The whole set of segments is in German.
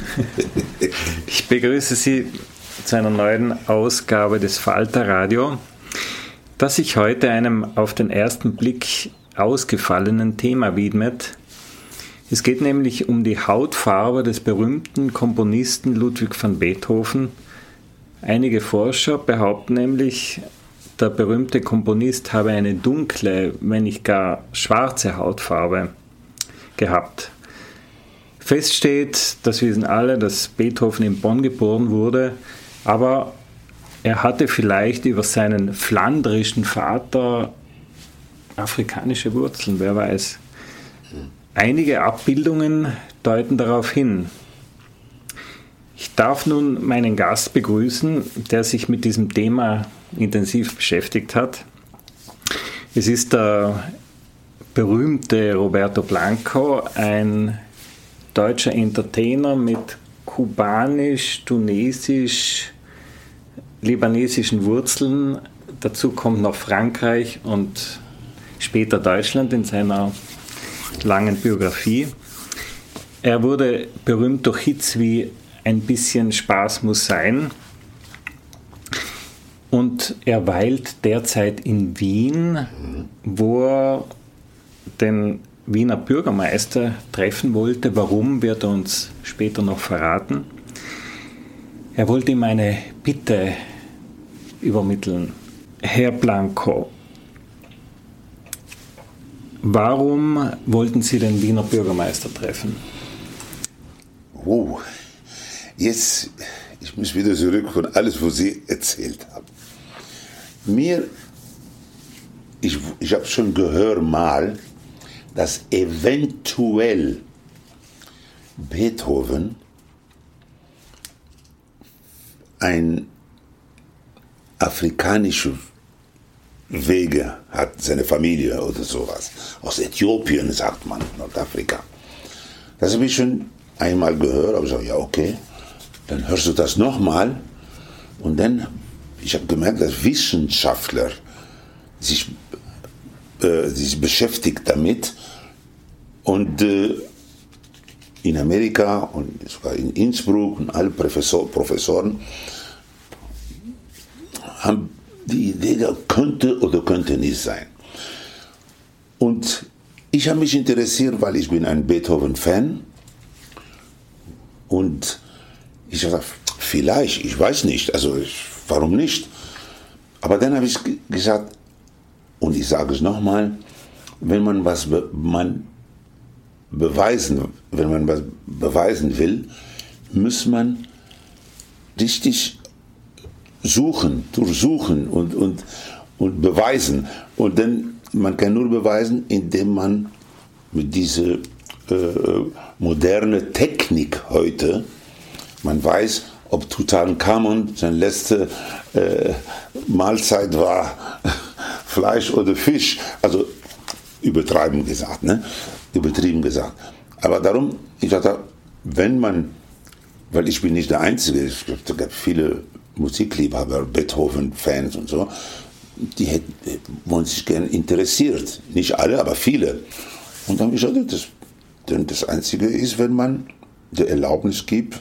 Ich begrüße Sie zu einer neuen Ausgabe des Falter Radio, das sich heute einem auf den ersten Blick ausgefallenen Thema widmet. Es geht nämlich um die Hautfarbe des berühmten Komponisten Ludwig van Beethoven. Einige Forscher behaupten nämlich, der berühmte Komponist habe eine dunkle, wenn nicht gar schwarze Hautfarbe gehabt. Fest steht, das wissen alle, dass Beethoven in Bonn geboren wurde, aber er hatte vielleicht über seinen flandrischen Vater afrikanische Wurzeln, wer weiß. Einige Abbildungen deuten darauf hin. Ich darf nun meinen Gast begrüßen, der sich mit diesem Thema intensiv beschäftigt hat. Es ist der berühmte Roberto Blanco, ein deutscher Entertainer mit kubanisch, tunesisch, libanesischen Wurzeln. Dazu kommt noch Frankreich und später Deutschland in seiner langen Biografie. Er wurde berühmt durch Hits wie Ein bisschen Spaß muss sein. Und er weilt derzeit in Wien, wo er den Wiener Bürgermeister treffen wollte. Warum, wird er uns später noch verraten. Er wollte ihm eine Bitte übermitteln. Herr Blanco, warum wollten Sie den Wiener Bürgermeister treffen? Oh, jetzt, ich muss wieder zurück von alles, was Sie erzählt haben. Mir, ich, ich habe schon gehört mal, dass eventuell Beethoven ein afrikanische Wege hat, seine Familie oder sowas. Aus Äthiopien, sagt man, Nordafrika. Das habe ich schon einmal gehört, aber ich sage, ja, okay, dann hörst du das nochmal. Und dann, ich habe gemerkt, dass Wissenschaftler sich, äh, sich beschäftigt damit und äh, in Amerika und sogar in Innsbruck und alle Professor, Professoren haben die Idee, das könnte oder könnte nicht sein. Und ich habe mich interessiert, weil ich bin ein Beethoven-Fan und ich habe gesagt, vielleicht, ich weiß nicht, also ich, warum nicht? Aber dann habe ich gesagt, und ich sage es nochmal, wenn man was man beweisen, wenn man was beweisen will, muss man richtig suchen, durchsuchen und, und, und beweisen. Und dann, man kann nur beweisen, indem man mit dieser äh, moderne Technik heute, man weiß, ob Tutankhamon seine letzte äh, Mahlzeit war, Fleisch oder Fisch. Also übertrieben gesagt, ne? Übertrieben gesagt. Aber darum, ich dachte, wenn man, weil ich bin nicht der Einzige, es gibt viele Musikliebhaber, Beethoven-Fans und so, die hätten, wollen sich gerne interessiert. Nicht alle, aber viele. Und dann habe ich gesagt, das, denn das Einzige ist, wenn man die Erlaubnis gibt,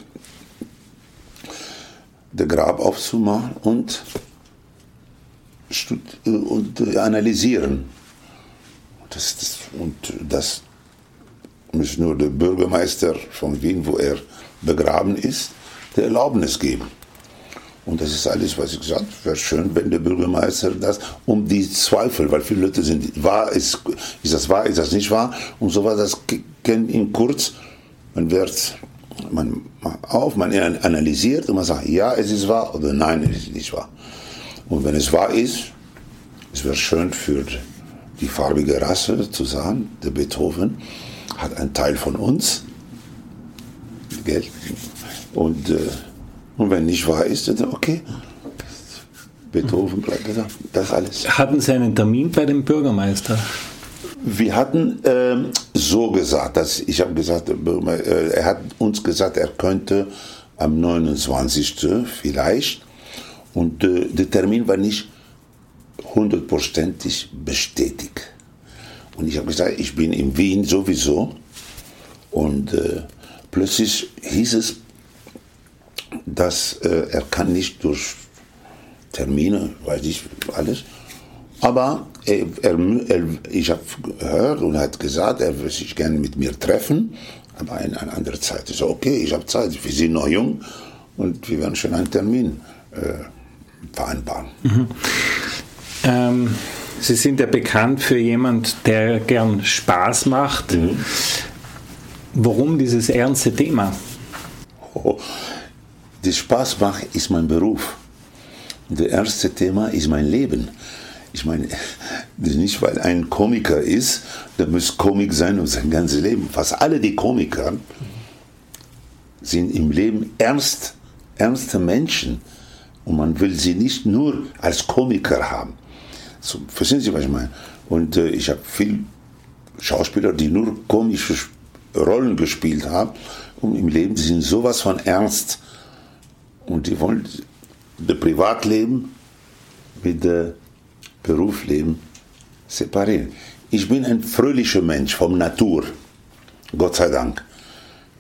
das Grab aufzumachen und, und analysieren. Das, das, und das muss nur der Bürgermeister von Wien, wo er begraben ist, der Erlaubnis geben. Und das ist alles, was ich gesagt habe. Wäre schön, wenn der Bürgermeister das um die Zweifel, weil viele Leute sind, wahr ist, ist das wahr, ist das nicht wahr? Und so war das, kennt ihn kurz, man wird, man auf, man analysiert und man sagt, ja, es ist wahr oder nein, es ist nicht wahr. Und wenn es wahr ist, es wäre schön für die farbige Rasse zu sagen, der Beethoven hat einen Teil von uns, Geld, und, äh, und wenn nicht wahr ist, dann okay, Beethoven bleibt da, das alles. Hatten Sie einen Termin bei dem Bürgermeister? Wir hatten ähm, so gesagt, dass ich habe gesagt, äh, er hat uns gesagt, er könnte am 29. vielleicht und äh, der Termin war nicht hundertprozentig bestätigt. Und ich habe gesagt, ich bin in Wien sowieso. Und äh, plötzlich hieß es, dass äh, er kann nicht durch Termine, weiß ich alles. Aber er, er, er, ich habe gehört und hat gesagt, er würde sich gerne mit mir treffen, aber in einer anderen Zeit. Ich so, okay, ich habe Zeit, wir sind noch jung und wir werden schon einen Termin äh, vereinbaren. Mhm. Ähm, Sie sind ja bekannt für jemand, der gern Spaß macht. Mhm. Warum dieses ernste Thema? Oh, das Spaß macht ist mein Beruf. Das erste Thema ist mein Leben. Ich meine, nicht weil ein Komiker ist, der muss Komik sein um sein ganzes Leben. Fast alle die Komiker sind im Leben ernst, ernste Menschen. Und man will sie nicht nur als Komiker haben. So, verstehen Sie, was ich meine? Und äh, ich habe viele Schauspieler, die nur komische Rollen gespielt haben. Und im Leben die sind sowas von ernst. Und die wollen das Privatleben mit dem Berufsleben separieren. Ich bin ein fröhlicher Mensch vom Natur. Gott sei Dank.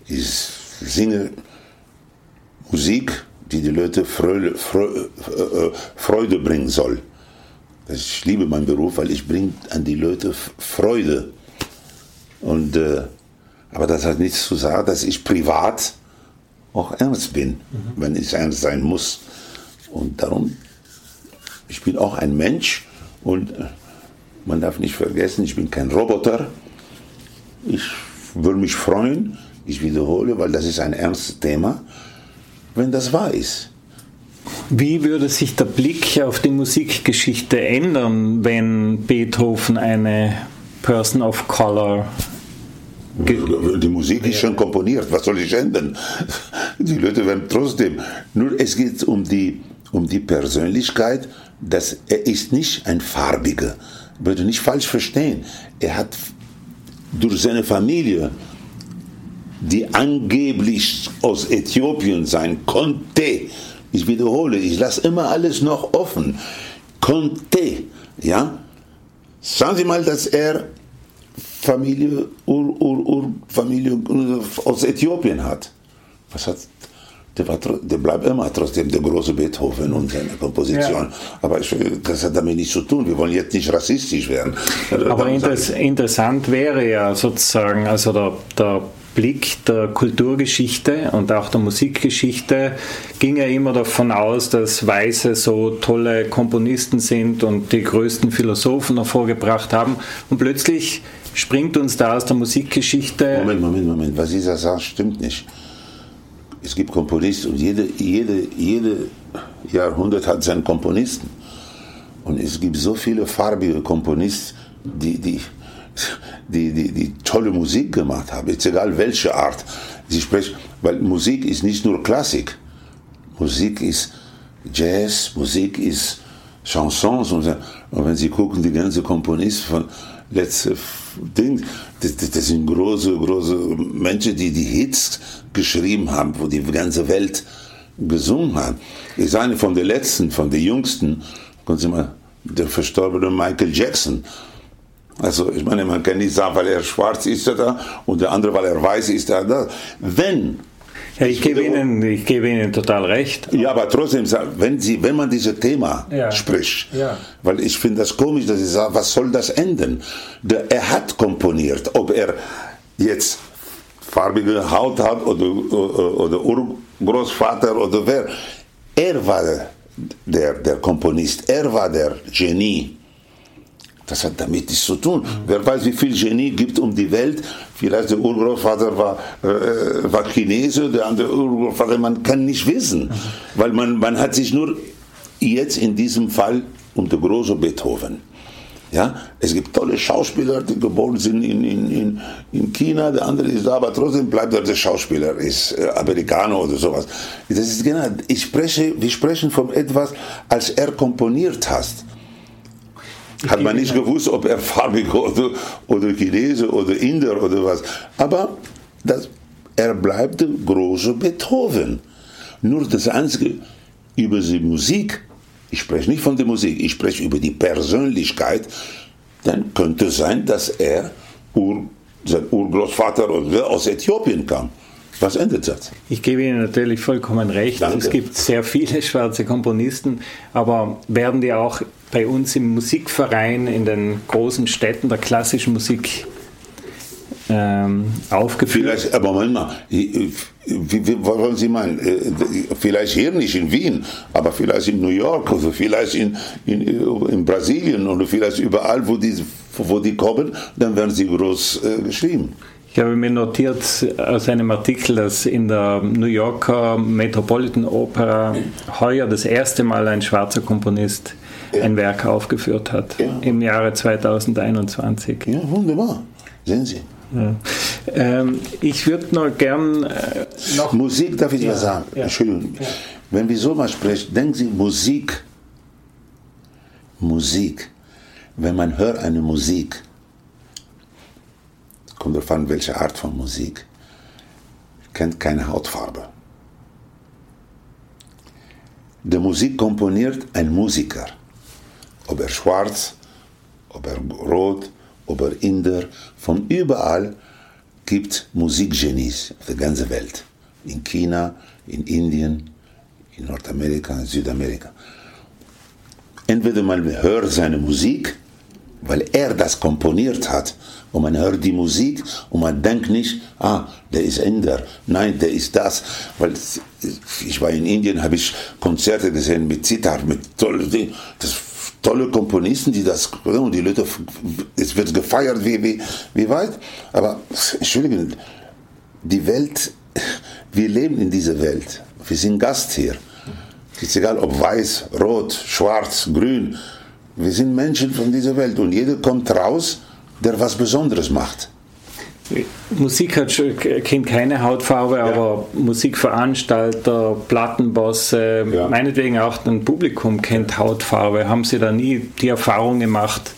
Ich singe Musik, die die Leute Freude, äh, Freude bringen soll. Ich liebe meinen Beruf, weil ich bringe an die Leute Freude. Und, äh, aber das hat nichts zu sagen, dass ich privat auch ernst bin, mhm. wenn ich ernst sein muss. Und darum, ich bin auch ein Mensch und äh, man darf nicht vergessen, ich bin kein Roboter. Ich würde mich freuen, ich wiederhole, weil das ist ein ernstes Thema, wenn das wahr ist. Wie würde sich der Blick auf die Musikgeschichte ändern, wenn Beethoven eine Person of Color die Musik ist schon komponiert, was soll ich ändern? Die Leute werden trotzdem. Nur es geht um die, um die Persönlichkeit, dass er ist nicht ein Farbiger. Würde nicht falsch verstehen. Er hat durch seine Familie, die angeblich aus Äthiopien sein konnte, ich wiederhole, ich lasse immer alles noch offen. Konnte, ja? Sagen Sie mal, dass er Familie, Ur, Ur, Ur, Familie aus Äthiopien hat. Was hat der, war, der bleibt immer trotzdem der große Beethoven und seine Komposition. Ja. Aber ich, das hat damit nichts zu tun. Wir wollen jetzt nicht rassistisch werden. Aber interess interessant wäre ja sozusagen, also der, der Blick der Kulturgeschichte und auch der Musikgeschichte ging ja immer davon aus, dass Weiße so tolle Komponisten sind und die größten Philosophen hervorgebracht haben. Und plötzlich springt uns da aus der Musikgeschichte. Moment, Moment, Moment. Was dieser sagt, stimmt nicht. Es gibt Komponisten und jede, jede, jede Jahrhundert hat seinen Komponisten. Und es gibt so viele farbige Komponisten, die, die, die, die, die tolle Musik gemacht haben. Jetzt egal welche Art. Sie sprechen, weil Musik ist nicht nur Klassik. Musik ist Jazz, Musik ist Chansons. Und, und wenn Sie gucken, die ganze Komponisten von letzte Ding, das, das sind große, große Menschen, die die Hits geschrieben haben, wo die ganze Welt gesungen hat. Ich sage von den letzten, von den jüngsten, können Sie mal, der verstorbene Michael Jackson. Also ich meine, man kann nicht sagen, weil er schwarz ist er da und der andere, weil er weiß ist er da. Wenn ja, ich gebe Ihnen, ich gebe Ihnen total recht. Ja, aber trotzdem, wenn, Sie, wenn man dieses Thema ja. spricht, ja. weil ich finde das komisch, dass ich sage, was soll das enden? Der, er hat komponiert, ob er jetzt farbige Haut hat oder, oder, oder Urgroßvater oder wer. Er war der, der Komponist, er war der Genie. Das hat damit nichts zu tun. Mhm. Wer weiß, wie viel Genie gibt um die Welt. Vielleicht der Urgroßvater war, äh, war Chinese, der andere Urgroßvater, man kann nicht wissen. Mhm. Weil man, man hat sich nur jetzt in diesem Fall um den großen Beethoven. Ja, es gibt tolle Schauspieler, die geboren sind in, in, in, in China, der andere ist da, aber trotzdem bleibt er der Schauspieler, ist äh, Amerikaner oder sowas. Das ist genau, ich spreche, wir sprechen von etwas, als er komponiert hat. Hat man nicht gewusst, ob er farbig oder, oder Chinese oder Inder oder was. Aber das, er bleibt der große Beethoven. Nur das Einzige über die Musik, ich spreche nicht von der Musik, ich spreche über die Persönlichkeit, dann könnte es sein, dass er Ur, sein Urgroßvater aus Äthiopien kam. Was endet das? Ich gebe Ihnen natürlich vollkommen recht. Danke. Es gibt sehr viele schwarze Komponisten, aber werden die auch bei uns im Musikverein in den großen Städten der klassischen Musik ähm, aufgeführt? Vielleicht, aber Moment mal, was wollen Sie meinen? Äh, vielleicht hier nicht in Wien, aber vielleicht in New York oder vielleicht in, in, in Brasilien oder vielleicht überall, wo die, wo die kommen, dann werden sie groß äh, geschrieben. Ich habe mir notiert aus einem Artikel, dass in der New Yorker Metropolitan Opera heuer das erste Mal ein schwarzer Komponist ja. ein Werk aufgeführt hat, ja. im Jahre 2021. Ja, wunderbar. Sehen Sie. Ja. Ähm, ich würde noch gern äh, noch. Musik, darf ich ja, was sagen? Ja. Entschuldigung. Wenn wir so mal sprechen, denken Sie, Musik, Musik, wenn man hört eine Musik, kommt darauf an, welche Art von Musik, kennt keine Hautfarbe. Der Musik komponiert ein Musiker. Ob er schwarz, ob er rot, ob er Inder, von überall gibt Musikgenies auf der ganzen Welt. In China, in Indien, in Nordamerika, in Südamerika. Entweder man hört seine Musik, weil er das komponiert hat, und man hört die Musik und man denkt nicht, ah, der ist Inder, nein, der ist das. Weil ich war in Indien, habe ich Konzerte gesehen mit Zitar, mit tollen das tolle Komponisten, die das, und die Leute, es wird gefeiert, wie, wie, wie weit. Aber, Entschuldigung, die Welt, wir leben in dieser Welt. Wir sind Gast hier. Ist egal, ob weiß, rot, schwarz, grün. Wir sind Menschen von dieser Welt und jeder kommt raus der was Besonderes macht. Musik hat, kennt keine Hautfarbe, ja. aber Musikveranstalter, Plattenbosse, ja. meinetwegen auch ein Publikum kennt Hautfarbe. Haben Sie da nie die Erfahrung gemacht,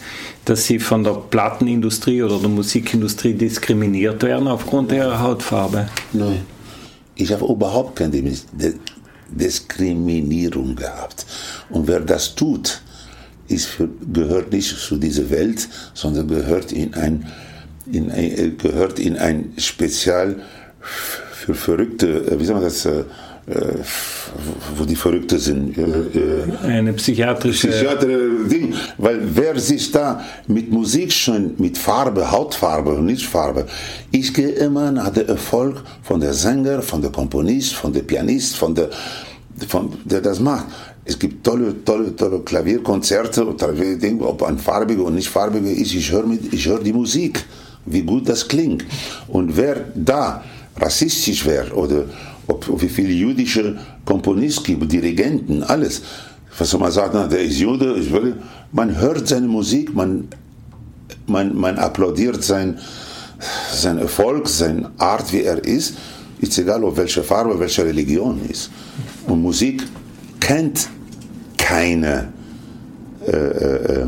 dass Sie von der Plattenindustrie oder der Musikindustrie diskriminiert werden aufgrund ihrer Hautfarbe? Nein. Ich habe überhaupt keine Diskriminierung gehabt. Und wer das tut, ist für, gehört nicht zu dieser Welt, sondern gehört in ein, in ein, äh, gehört in ein Spezial für Verrückte, äh, wie soll man das, äh, wo die Verrückte sind. Eine psychiatrische Psychiatrische Ding, weil wer sich da mit Musik schon, mit Farbe, Hautfarbe und nicht Farbe, ich gehe immer nach dem Erfolg von der Sänger, von der Komponist, von der Pianist, von der, von der das macht. Es gibt tolle, tolle, tolle Klavierkonzerte, ob ein farbiger und nicht farbiger ist. Ich höre hör die Musik, wie gut das klingt. Und wer da rassistisch wäre oder ob, wie viele jüdische Komponisten gibt, Dirigenten, alles. Was man sagt, der ist Jude, ich will, man hört seine Musik, man, man, man applaudiert sein, sein Erfolg, seine Art, wie er ist. Ist egal, ob welche Farbe, welche Religion ist. Und Musik kennt keine äh, äh,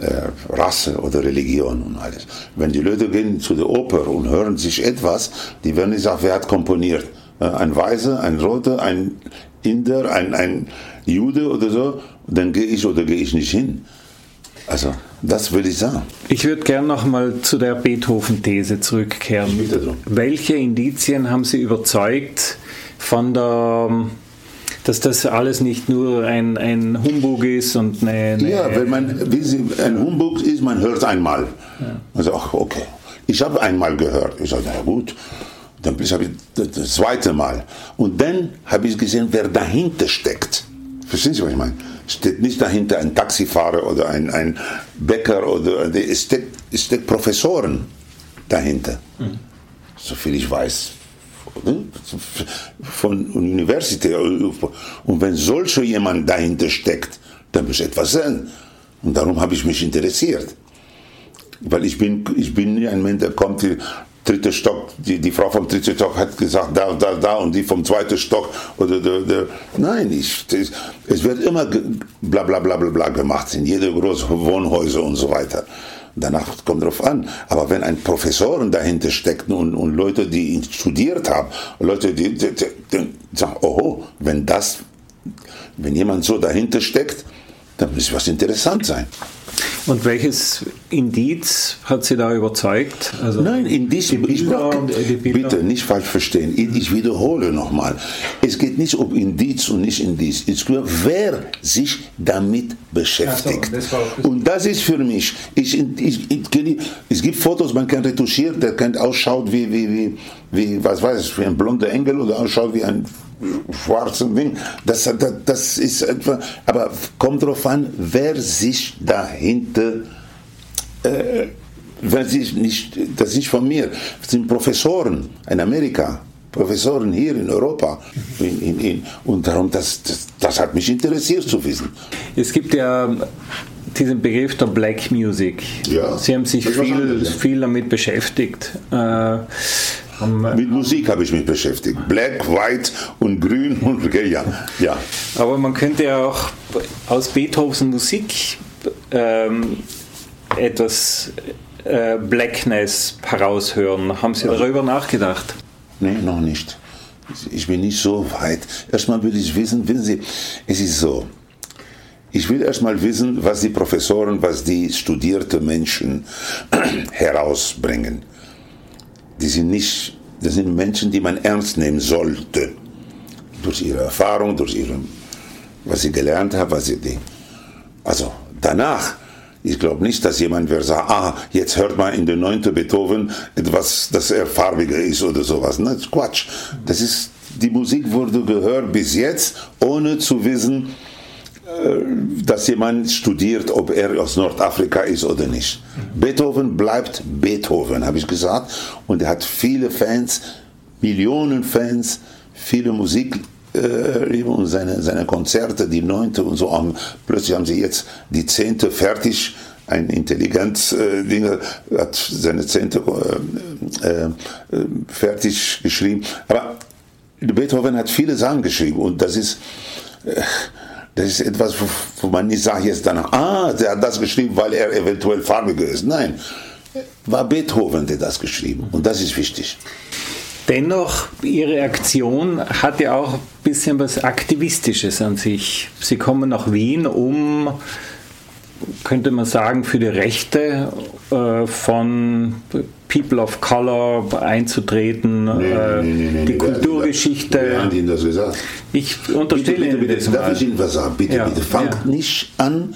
äh, Rasse oder Religion und alles. Wenn die Leute gehen zu der Oper und hören sich etwas, die werden nicht sagen, wer hat komponiert. Äh, ein Weißer, ein Roter, ein Inder, ein, ein Jude oder so, dann gehe ich oder gehe ich nicht hin. Also, das würde ich sagen. Ich würde gerne nochmal zu der Beethoven-These zurückkehren. Welche Indizien haben Sie überzeugt von der dass das alles nicht nur ein, ein Humbug ist und eine, eine Ja, wenn man, wie Sie, ein Humbug ist, man hört einmal. Ja. Also, ach, okay. Ich habe einmal gehört. Ich sage, na gut. Dann habe ich das zweite Mal. Und dann habe ich gesehen, wer dahinter steckt. Verstehen Sie, was ich meine? Steht nicht dahinter ein Taxifahrer oder ein, ein Bäcker oder es steckt, es steckt Professoren dahinter. Mhm. Soviel ich weiß. Von Universität. Und wenn solcher jemand dahinter steckt, dann muss etwas sein. Und darum habe ich mich interessiert. Weil ich bin, ich bin ein Mensch, der kommt dritte Stock, die, die Frau vom dritten Stock hat gesagt, da, da, da und die vom zweiten Stock. Oder der, der, nein, ich, das, es wird immer bla bla bla bla bla gemacht in jede große Wohnhäuser und so weiter. Danach kommt drauf an. Aber wenn ein Professoren dahinter steckt und, und Leute, die studiert haben, Leute, die, die, die, die sagen, oh, wenn das, wenn jemand so dahinter steckt, dann muss was interessant sein. Und welches Indiz hat Sie da überzeugt? Also Nein, Indiz, die Bilder, ich, bitte nicht falsch verstehen. Ich wiederhole nochmal. Es geht nicht um Indiz und nicht Indiz. Es geht, wer sich damit beschäftigt. So, das und das ist für mich, ich, ich, ich, es gibt Fotos, man kann retuschieren, der kann ausschaut wie, wie, wie, wie, was weiß ich, wie ein blonder Engel oder ausschaut wie ein schwarzen Ding. Das, das, das ist etwa, aber kommt darauf an, wer sich dahinter, äh, wer sich nicht, das ist nicht von mir, das sind Professoren in Amerika. Professoren hier in Europa. In, in, in, und darum, das, das, das hat mich interessiert zu wissen. Es gibt ja diesen Begriff der Black Music. Ja, Sie haben sich viel, viel damit beschäftigt. Äh, mit Musik habe ich mich beschäftigt. Black, White und Grün und ja, ja. Aber man könnte ja auch aus Beethovens Musik ähm, etwas äh, Blackness heraushören. Haben Sie darüber nachgedacht? Nein, noch nicht. Ich bin nicht so weit. Erstmal will ich wissen, wissen Sie, es ist so. Ich will erstmal wissen, was die Professoren, was die studierten Menschen herausbringen sind nicht, das sind Menschen, die man ernst nehmen sollte. Durch ihre Erfahrung, durch ihre, was sie gelernt haben, was sie, die, also danach, ich glaube nicht, dass jemand wird sagen, ah, jetzt hört man in der neunten Beethoven etwas, das er farbiger ist oder sowas. Das ist Quatsch. Das ist, die Musik wurde gehört bis jetzt, ohne zu wissen, dass jemand studiert, ob er aus Nordafrika ist oder nicht. Beethoven bleibt Beethoven, habe ich gesagt. Und er hat viele Fans, Millionen Fans, viele Musik. Äh, und seine, seine Konzerte, die neunte und so, haben, plötzlich haben sie jetzt die zehnte fertig. Ein Intelligenz-Ding äh, hat seine zehnte äh, äh, fertig geschrieben. Aber Beethoven hat viele Sachen geschrieben und das ist, äh, das ist etwas, wo, man nicht sagt jetzt danach, ah, der hat das geschrieben, weil er eventuell farbiger ist. Nein, war Beethoven, der das geschrieben. Und das ist wichtig. Dennoch, Ihre Aktion hat ja auch ein bisschen was Aktivistisches an sich. Sie kommen nach Wien, um könnte man sagen, für die Rechte äh, von People of Color einzutreten, nee, äh, nee, nee, die Kulturgeschichte. Wer hat Ihnen das gesagt? Ich unterstelle bitte, bitte, bitte, Darf ich Ihnen was sagen? Bitte, ja, bitte, fangt ja. nicht an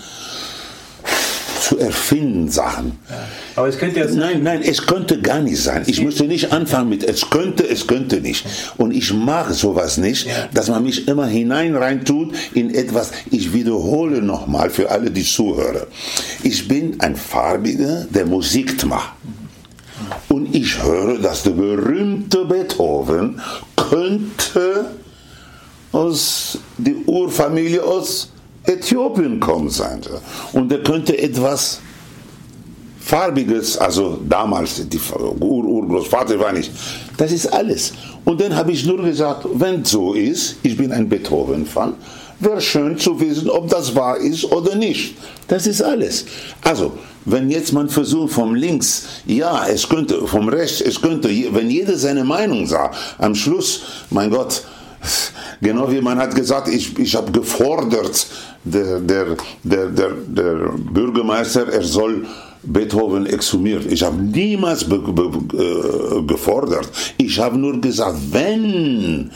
zu erfinden Sachen. Aber es könnte ja sein. Nein, nein, es könnte gar nicht sein. Ich müsste nicht anfangen mit es könnte, es könnte nicht. Und ich mag sowas nicht, dass man mich immer hinein reintut in etwas. Ich wiederhole nochmal für alle, die zuhören. Ich bin ein Farbiger, der Musik macht. Und ich höre, dass der berühmte Beethoven könnte aus der Urfamilie aus Äthiopien kommen sein. Und er könnte etwas Farbiges, also damals, die Ur Urgroßvater war nicht. Das ist alles. Und dann habe ich nur gesagt, wenn so ist, ich bin ein Beethoven-Fan, wäre schön zu wissen, ob das wahr ist oder nicht. Das ist alles. Also, wenn jetzt man versucht vom links, ja, es könnte, vom rechts, es könnte, wenn jeder seine Meinung sagt, am Schluss, mein Gott, genau wie man hat gesagt, ich, ich habe gefordert, der, der, der, der, der Bürgermeister, er soll Beethoven exhumiert. Ich habe niemals äh, gefordert. Ich habe nur gesagt, wenn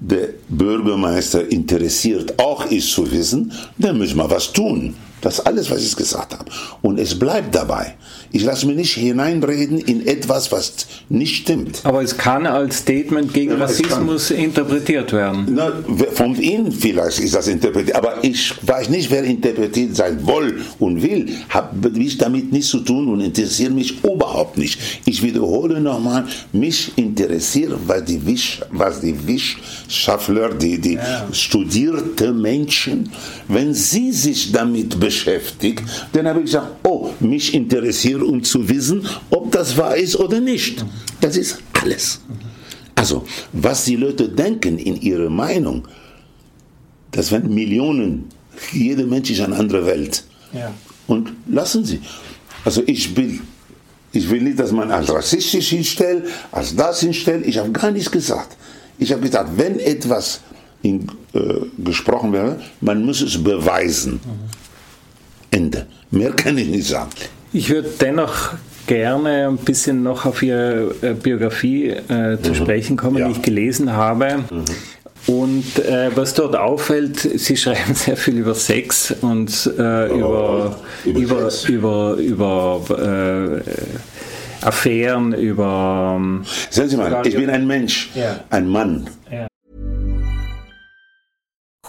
der Bürgermeister interessiert auch ist zu wissen, dann müssen wir was tun. Das ist alles, was ich gesagt habe. Und es bleibt dabei. Ich lasse mich nicht hineinreden in etwas, was nicht stimmt. Aber es kann als Statement gegen Ja, Rassismus interpretiert werden. Na, von Ihnen vielleicht ist das interpretiert, aber ich weiß nicht, wer interpretiert sein will und will. Habe ich damit nichts zu tun und interessiert mich überhaupt nicht. Ich wiederhole nochmal, mich interessiert, was die, Wisch, was die Wissenschaftler, die, die studierte Menschen, wenn sie sich damit beschäftigen, dann habe ich gesagt, oh, mich interessiert, um zu wissen, ob das wahr ist oder nicht. Das ist alles. Also, was die Leute denken in ihrer Meinung, das werden Millionen. Jeder Mensch ist eine andere Welt. Ja. Und lassen Sie. Also ich will, ich will nicht, dass man als rassistisch hinstellt, als das hinstellt. Ich habe gar nichts gesagt. Ich habe gesagt, wenn etwas in, äh, gesprochen wäre, man muss es beweisen. Ende. Mehr kann ich nicht sagen. Ich würde dennoch gerne ein bisschen noch auf Ihre äh, Biografie äh, zu sprechen kommen, Ja. die ich gelesen habe. Und äh, was dort auffällt, Sie schreiben sehr viel über Sex und äh, über, über über, Sex. über, über, äh, Affären, über. ähm, Sehen Sie mal, ich bin ein Mensch, Ja. ein Mann.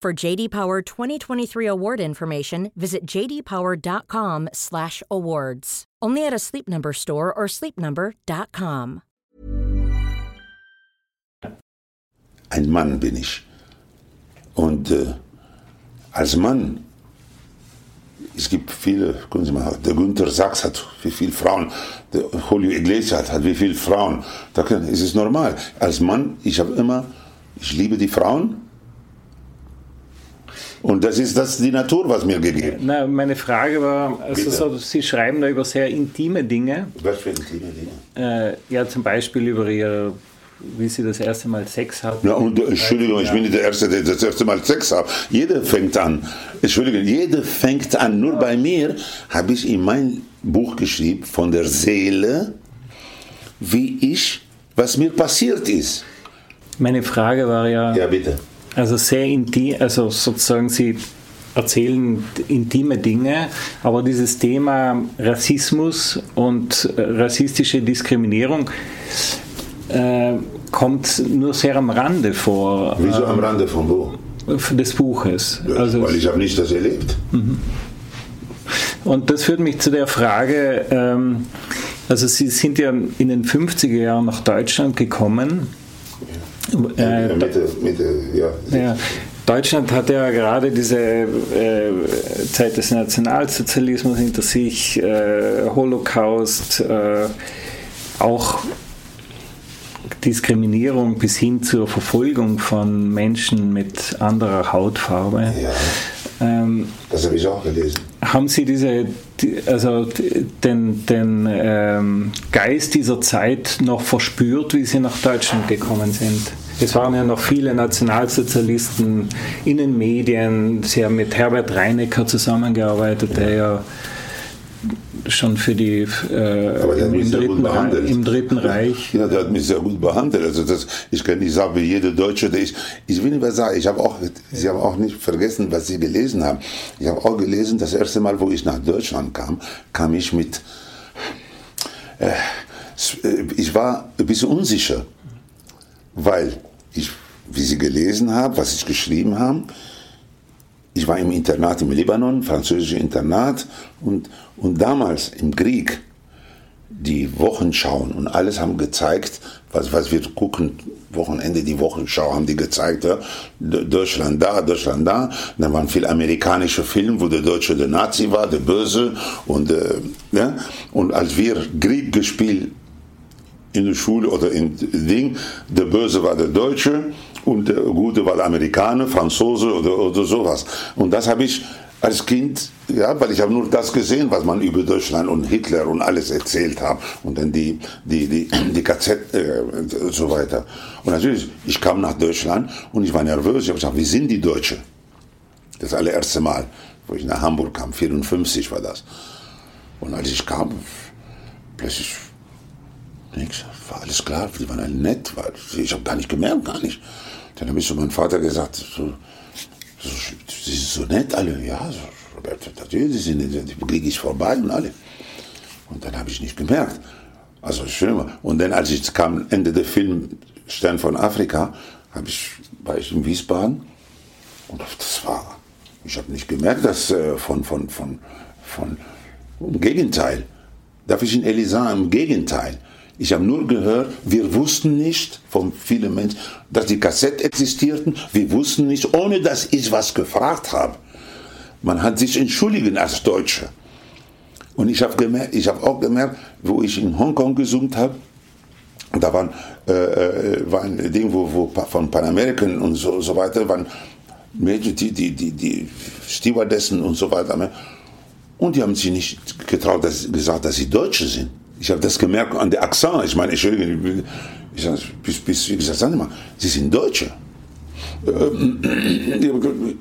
For JD Power 2023 award information, visit jdpower.com/awards. Only at a Sleep Number store or sleepnumber.com. Ein Mann bin ich. Und äh, als Mann, es gibt viele, gucken Sie mal, der Günther Sachs hat wie viele Frauen, der Julio Iglesias hat wie viele Frauen. Da ist es normal. Als Mann, ich habe immer, ich liebe die Frauen. Und das ist das die Natur, was mir gegeben. Na, meine Frage war, also so, Sie schreiben da über sehr intime Dinge. Was für intime Dinge. Äh, ja, zum Beispiel über Ihr, wie Sie das erste Mal Sex hatten. Ja, und äh, Entschuldigung, ich bin nicht der Erste, der das erste Mal Sex hat. Jeder fängt an. Entschuldigung, jeder fängt an. Nur bei mir habe ich in mein Buch geschrieben von der Seele, wie ich, was mir passiert ist. Meine Frage war ja, Ja, bitte. Also sehr intim, also sozusagen Sie erzählen intime Dinge, aber dieses Thema Rassismus und äh, rassistische Diskriminierung äh, kommt nur sehr am Rande vor Wieso am Rande von wo? des Buches. Also, Weil ich habe nicht das erlebt. Und das führt mich zu der Frage, ähm, also Sie sind ja in den 50er Jahren nach Deutschland gekommen. Äh, Mitte, Mitte, ja. ja, Deutschland hat ja gerade diese äh, Zeit des Nationalsozialismus hinter sich, äh, Holocaust, äh, auch Diskriminierung bis hin zur Verfolgung von Menschen mit anderer Hautfarbe. Ja. Ähm, Das habe ich auch gelesen. haben Sie diese, die, also den, den ähm, Geist dieser Zeit noch verspürt, wie Sie nach Deutschland gekommen sind? Es waren ja noch viele Nationalsozialisten in den Medien. Sie haben mit Herbert Reinecker zusammengearbeitet, der ja schon für die äh, im, im, dritten Reich, im Dritten Reich. Ja, der hat mich sehr gut behandelt. Also das, ich kann nicht sagen, wie jeder Deutsche, der ich, ich will nicht sagen, ich habe auch, Sie haben auch nicht vergessen, was Sie gelesen haben. Ich habe auch gelesen, das erste Mal, wo ich nach Deutschland kam, kam ich mit, äh, ich war ein bisschen unsicher, weil ich, wie Sie gelesen haben, was ich geschrieben habe, ich war im Internat im Libanon, französisches Internat, und, und damals im Krieg, die Wochenschauen und alles haben gezeigt, was, was wir gucken, Wochenende die Wochenschau haben die gezeigt, ja, Deutschland da, Deutschland da. Dann waren viele amerikanische Filme, wo der Deutsche der Nazi war, der Böse. Und, äh, ja, und als wir Krieg gespielt in der Schule oder im Ding, der Böse war der Deutsche und der Gute war der Amerikaner, Franzose oder, oder sowas. Und das habe ich als Kind, ja, weil ich habe nur das gesehen, was man über Deutschland und Hitler und alles erzählt hat und dann die, die, die, die KZ äh, und so weiter. Und natürlich, ich kam nach Deutschland und ich war nervös. Ich habe gesagt, wie sind die Deutschen? Das allererste Mal, wo ich nach Hamburg kam, 54 war das. Und als ich kam, plötzlich Nix, war alles klar, die waren alle nett, war, ich habe gar nicht gemerkt, gar nicht. Dann habe ich zu meinem Vater gesagt, so, so, sie sind so nett alle, ja, so, Roberto, natürlich, sie sind, die Krieg ist vorbei und alle. Und dann habe ich nicht gemerkt. Also schlimmer. Und dann, als ich kam, Ende der Film Stern von Afrika, habe ich, war ich in Wiesbaden und das war, ich habe nicht gemerkt, dass äh, von, von, von, von, im Gegenteil. Darf ich in Elisa im Gegenteil. Ich habe nur gehört, wir wussten nicht von vielen Menschen, dass die Kassetten existierten. Wir wussten nicht, ohne dass ich was gefragt habe. Man hat sich entschuldigen als Deutsche. Und ich habe gemerkt, auch gemerkt, wo ich in Hongkong gesungen habe, da waren, äh, äh, war ein Ding, wo, wo von Pan American und so, so weiter, waren Mädchen, die, die, die, die Stewardessen und so weiter. Und die haben sich nicht getraut, dass, gesagt, dass sie Deutsche sind. Ich habe das gemerkt an der Akzent. Ich meine, Entschuldigung, ich sag, bis, bis, wie gesagt, sagen Sie mal, Sie sind Deutsche. Ähm,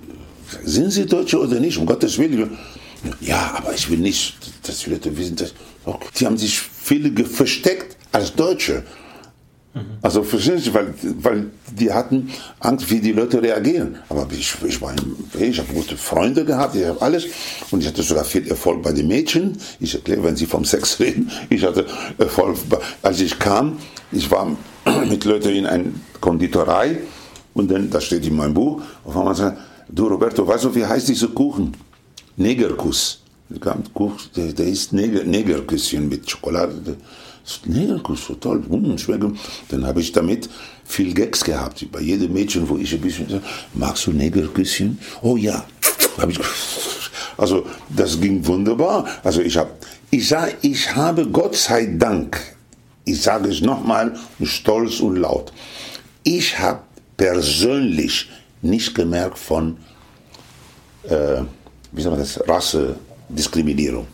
sind Sie Deutsche oder nicht? Um Gottes Willen. Ja, aber ich will nicht, dass die Leute wissen, dass. Die haben sich viele versteckt als Deutsche. Also verstehen Sie, weil, weil die hatten Angst, wie die Leute reagieren. Aber ich, ich, ich habe gute Freunde gehabt, ich habe alles. Und ich hatte sogar viel Erfolg bei den Mädchen. Ich erkläre, wenn Sie vom Sex reden, ich hatte Erfolg. Als ich kam, ich war mit Leuten in einer Konditorei und dann, das steht in meinem Buch, auf einmal sagt, du Roberto, weißt du, wie heißt dieser Kuchen? Negerkuss. Der ist Neger, Negerküsschen mit Schokolade. Negerkuss, so toll. Hm, schmeckt. Dann habe ich damit viel Gags gehabt. Bei jedem Mädchen, wo ich ein bisschen magst du Negerküsschen? Oh ja. Hab ich, also das ging wunderbar. Also ich habe, ich sage, ich habe Gott sei Dank, ich sage es nochmal, stolz und laut, ich habe persönlich nicht gemerkt von äh, wie sagt man das, Rassediskriminierung.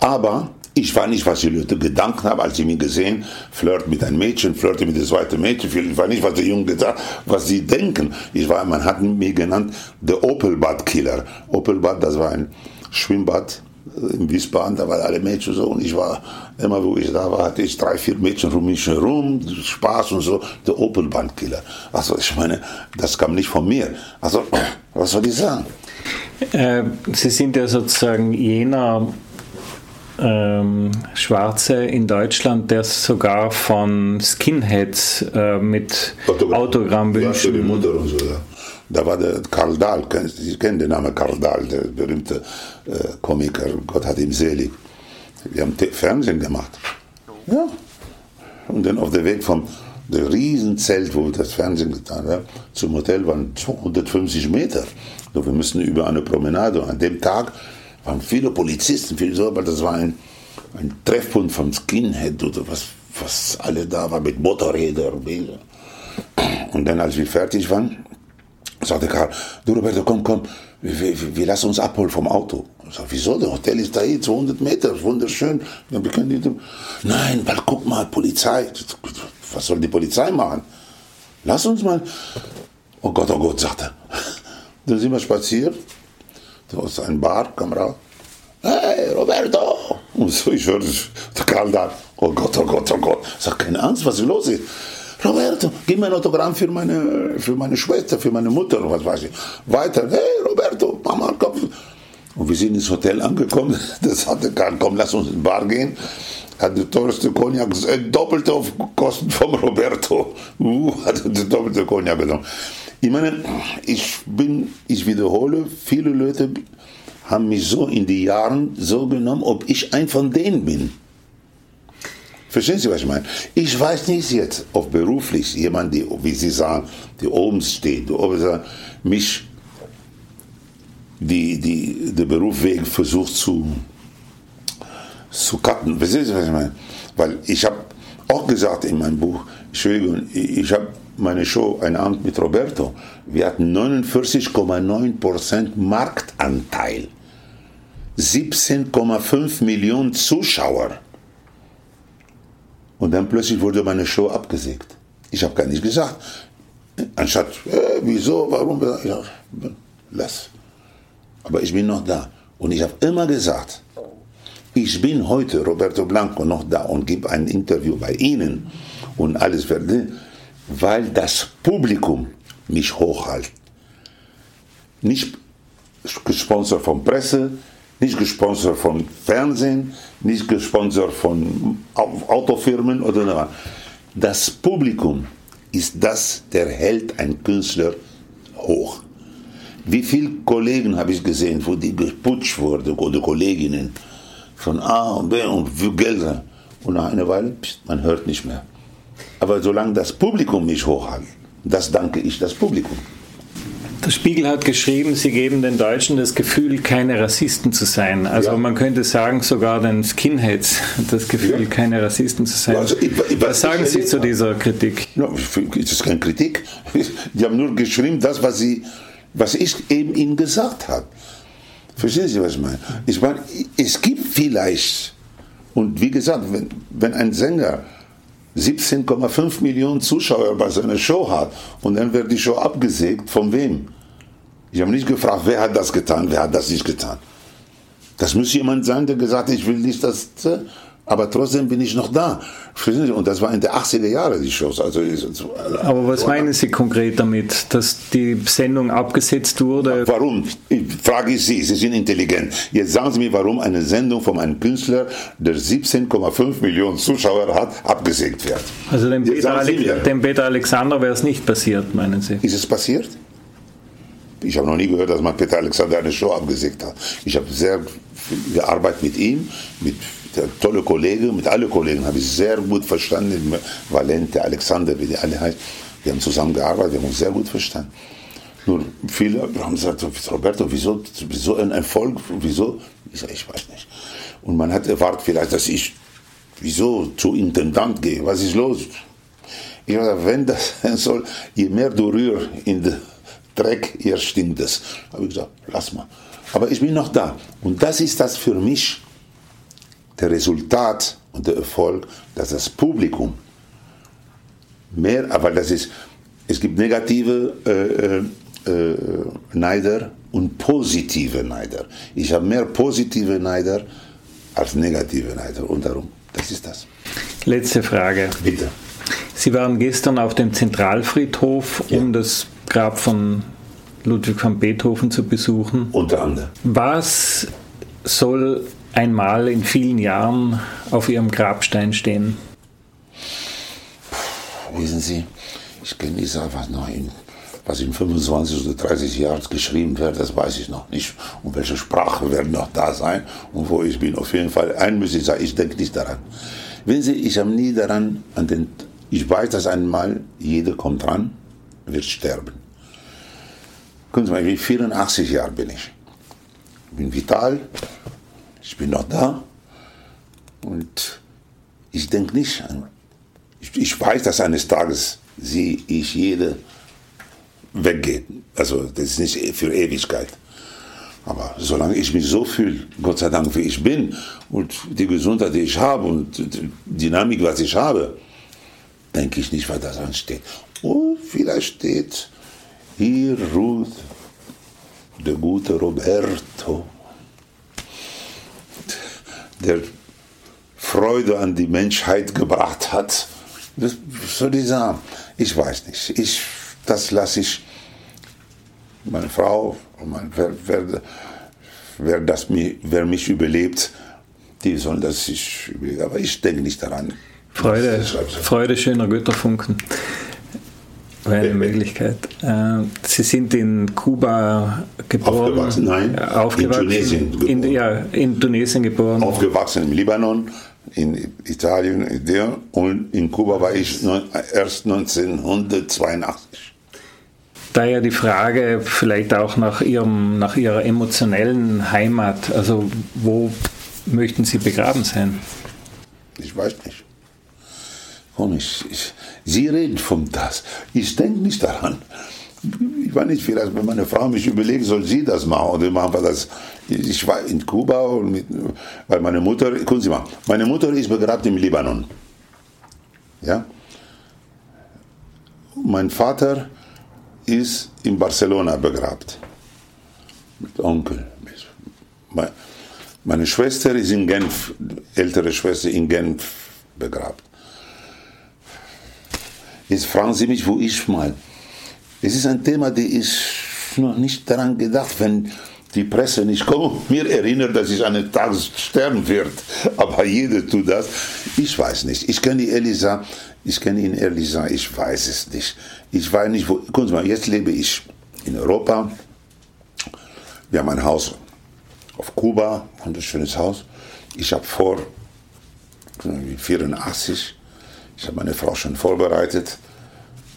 Aber ich war nicht, was die Leute gedacht haben, als sie mich gesehen, flirt mit einem Mädchen, flirte mit dem zweiten Mädchen, ich war nicht, was die Jungen gedacht was sie denken. Ich war, man hat mich genannt, der Opelbad-Killer. Opelbad, das war ein Schwimmbad äh, in Wiesbaden, da waren alle Mädchen so und ich war, immer wo ich da war, hatte ich drei, vier Mädchen um mich herum, Spaß und so, der Opelbad-Killer. Also ich meine, das kam nicht von mir. Also, was soll ich sagen? Äh, Sie sind ja sozusagen jener ähm, Schwarze in Deutschland, der sogar von Skinheads äh, mit Ja, Autogrammwünschen. Mutter und so, ja. Da war der Karl Dahl, Sie kennen den Namen Karl Dahl, der berühmte äh, Komiker, Gott hat ihm selig. Wir haben Fernsehen gemacht. Ja. Und dann auf der Weg vom der Riesenzelt, wo wir das Fernsehen getan haben, zum Hotel waren 250 Meter. So, wir müssen über eine Promenade. An dem Tag waren viele Polizisten, viele so, aber das war ein, ein Treffpunkt vom Skinhead oder was, was alle da war mit Motorrädern. Und dann, als wir fertig waren, sagte Karl, du Roberto, komm, komm, wir, wir, wir lassen uns abholen vom Auto. Ich sag, wieso? Der Hotel ist da hier, 200 Meter, wunderschön. Wir können nicht, nein, weil guck mal, Polizei. Was soll die Polizei machen? Lass uns mal. Oh Gott, oh Gott, sagt er. Dann sind wir spaziert. Einem Bar, kam raus. Hey, Roberto! Und so, ich höre der Karl da. Oh Gott, oh Gott, oh Gott. Ich sag, keine Angst, was ist los ist. Roberto, gib mir ein Autogramm für meine, für meine Schwester, für meine Mutter, was weiß ich. Weiter, hey Roberto, mach mal Kopf. Und wir sind ins Hotel angekommen. Das hatte Karl, komm, lass uns in die Bar gehen. Hat der teuerste Cognac, äh, doppelte auf Kosten von Roberto. Uh, hat der doppelte Cognac genommen. Ich meine, ich bin, ich wiederhole, viele Leute haben mich so in die Jahren so genommen, ob ich ein von denen bin. Verstehen Sie, was ich meine? Ich weiß nicht jetzt, ob beruflich jemand, die, wie Sie sagen, die oben steht, ob er mich die, die, der Beruf wegen versucht zu, zu cutten. Verstehen Sie, was ich meine? Weil ich habe auch gesagt in meinem Buch, Entschuldigung, ich habe meine Show Ein Abend mit Roberto, wir hatten 49,9% Marktanteil, 17,5 Millionen Zuschauer. Und dann plötzlich wurde meine Show abgesägt. Ich habe gar nicht gesagt. Anstatt, äh, wieso, warum? Ich lass. Aber ich bin noch da. Und ich habe immer gesagt, ich bin heute, Roberto Blanco, noch da und gebe ein Interview bei Ihnen und alles werde, weil das Publikum mich hochhält. Nicht gesponsert von Presse, nicht gesponsert von Fernsehen, nicht gesponsert von Autofirmen oder was. Das Publikum ist das, der hält einen Künstler hoch. Wie viele Kollegen habe ich gesehen, wo die geputscht wurden, oder Kolleginnen, von A und B und Gelder. Und nach einer Weile, pst, man hört nicht mehr. Aber solange das Publikum mich hochhält, das danke ich das Publikum. Der Spiegel hat geschrieben, sie geben den Deutschen das Gefühl, keine Rassisten zu sein. Also ja. man könnte sagen, sogar den Skinheads das Gefühl, ja. keine Rassisten zu sein. Also ich, ich, was sagen Sie zu dieser Kritik? No, das ist keine Kritik. Die haben nur geschrieben, das, was, sie, was ich eben Ihnen gesagt habe. Verstehen Sie, was ich meine? Ich meine, es gibt vielleicht, und wie gesagt, wenn, wenn ein Sänger 17,5 Millionen Zuschauer bei seiner Show hat und dann wird die Show abgesägt. Von wem? Ich habe nicht gefragt, wer hat das getan, wer hat das nicht getan. Das muss jemand sein, der gesagt hat, ich will nicht das, aber trotzdem bin ich noch da. Und das war in den 80er Jahren die Shows. Also, aber was meinen Sie konkret damit, dass die Sendung abgesetzt wurde? Warum? Ich frage ich Sie, Sie sind intelligent. Jetzt sagen Sie mir, warum eine Sendung von einem Künstler, der 17,5 Millionen Zuschauer hat, abgesägt wird. Also dem Peter, Ale dem Peter Alexander wäre es nicht passiert, meinen Sie? Ist es passiert? Ich habe noch nie gehört, dass man Peter Alexander eine Show abgesägt hat. Ich habe sehr gearbeitet mit ihm, mit der tolle Kollege, mit allen Kollegen habe ich sehr gut verstanden, Valente, Alexander, wie die alle heißen. Wir haben zusammen gearbeitet, wir haben uns sehr gut verstanden. Nur viele haben gesagt, Roberto, wieso, wieso ein Erfolg, wieso? Ich sage, ich weiß nicht. Und man hat erwartet vielleicht, dass ich, wieso zu Intendant gehe, was ist los? Ich habe wenn das sein soll, je mehr du rührst in den Dreck, je stimmt es. Habe ich gesagt, lass mal. Aber ich bin noch da. Und das ist das für mich der Resultat und der Erfolg, dass das Publikum mehr, aber das ist, es gibt negative äh, äh, Neider und positive Neider. Ich habe mehr positive Neider als negative Neider und darum, das ist das. Letzte Frage. Bitte. Sie waren gestern auf dem Zentralfriedhof, ja. um das Grab von Ludwig van Beethoven zu besuchen. Unter anderem. Was soll einmal in vielen Jahren auf Ihrem Grabstein stehen? Wissen Sie, ich kenne sagen, was noch in, was in 25 oder 30 Jahren geschrieben wird, das weiß ich noch nicht. Und welche Sprache werden noch da sein und wo ich bin. Auf jeden Fall, ein muss ich sagen, ich denke nicht daran. Wissen Sie, ich habe nie daran, an den, ich weiß, dass einmal jeder kommt dran, wird sterben. Gucken Sie mal, wie 84 Jahre bin ich. Ich bin vital, ich bin noch da und ich denke nicht an. Ich, ich, weiß, dass eines Tages sehe ich jede weggeht. Also das ist nicht für Ewigkeit. Aber solange ich mich so fühle, Gott sei Dank, wie ich bin und die Gesundheit, die ich habe und die Dynamik, was ich habe, denke ich nicht, was da dran steht. Und vielleicht steht hier ruht der gute Roberto, der Freude an die Menschheit gebracht hat. Das ich sagen. Ich weiß nicht. Ich, das lasse ich meine Frau, mein, wer, wer, wer, das, wer mich überlebt, die sollen das sich überlegen. Aber ich denke nicht daran. Freude, Freude schöner Götterfunken. Wäre eine Möglichkeit. Äh, Sie sind in Kuba geboren. Aufgewachsen, nein. Aufgewachsen, in Tunesien geboren. In, ja, in Tunesien geboren. Aufgewachsen im Libanon, in Italien und in Kuba war ich erst 1982. Daher die Frage vielleicht auch nach, ihrem, nach Ihrer emotionellen Heimat. Also wo möchten Sie begraben sein? Ich weiß nicht. Komisch. Ich, Sie reden von das. Ich denke nicht daran. Ich weiß nicht, vielleicht, wenn meine Frau mich überlegt, soll sie das machen oder machen wir das. Ich war in Kuba, mit, weil meine Mutter, gucken Sie mal, meine Mutter ist begraben im Libanon. Ja? Mein Vater ist in Barcelona begraben. Mit Onkel. Meine Schwester ist in Genf, ältere Schwester in Genf begraben. Jetzt fragen Sie mich, wo ich mal. Es ist ein Thema, die ist noch nicht daran gedacht, wenn die Presse nicht kommt, mir erinnert, dass ich eines Tages sterben werde. Aber jeder tut das. Ich weiß nicht. Ich kenne Elisa, ich kenne ihn Elisa, ich weiß es nicht. Ich weiß nicht, wo. Gucken Sie mal, jetzt lebe ich in Europa. Wir haben ein Haus auf Kuba, ein wunderschönes Haus. Ich habe vor 84 ich habe meine Frau schon vorbereitet.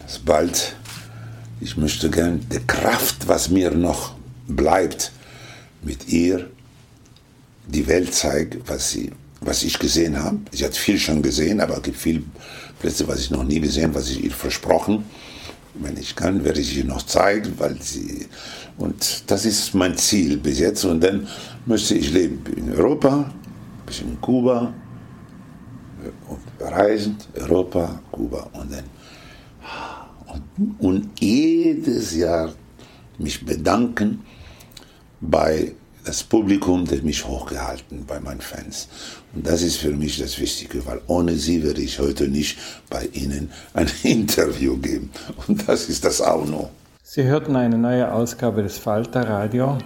Das bald. Ich möchte gern die Kraft, was mir noch bleibt, mit ihr die Welt zeigen, was, sie, was ich gesehen habe. Sie hat viel schon gesehen, aber es gibt viele Plätze, was ich noch nie gesehen, was ich ihr versprochen. Wenn ich kann, werde ich ihr noch zeigen, weil sie und das ist mein Ziel bis jetzt. Und dann möchte ich leben in Europa, ein bisschen in Kuba, reisend, Europa, Kuba und dann und, und jedes Jahr mich bedanken bei das Publikum, das mich hochgehalten bei meinen Fans. Und das ist für mich das Wichtige, weil ohne sie würde ich heute nicht bei Ihnen ein Interview geben. Und das ist das auch noch. Sie hörten eine neue Ausgabe des Falter Radio,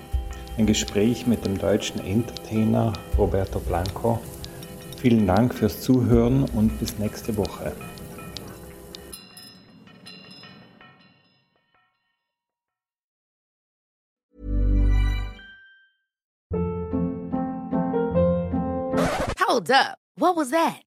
ein Gespräch mit dem deutschen Entertainer Roberto Blanco Vielen Dank fürs Zuhören und bis nächste Woche. Hold up. What was that?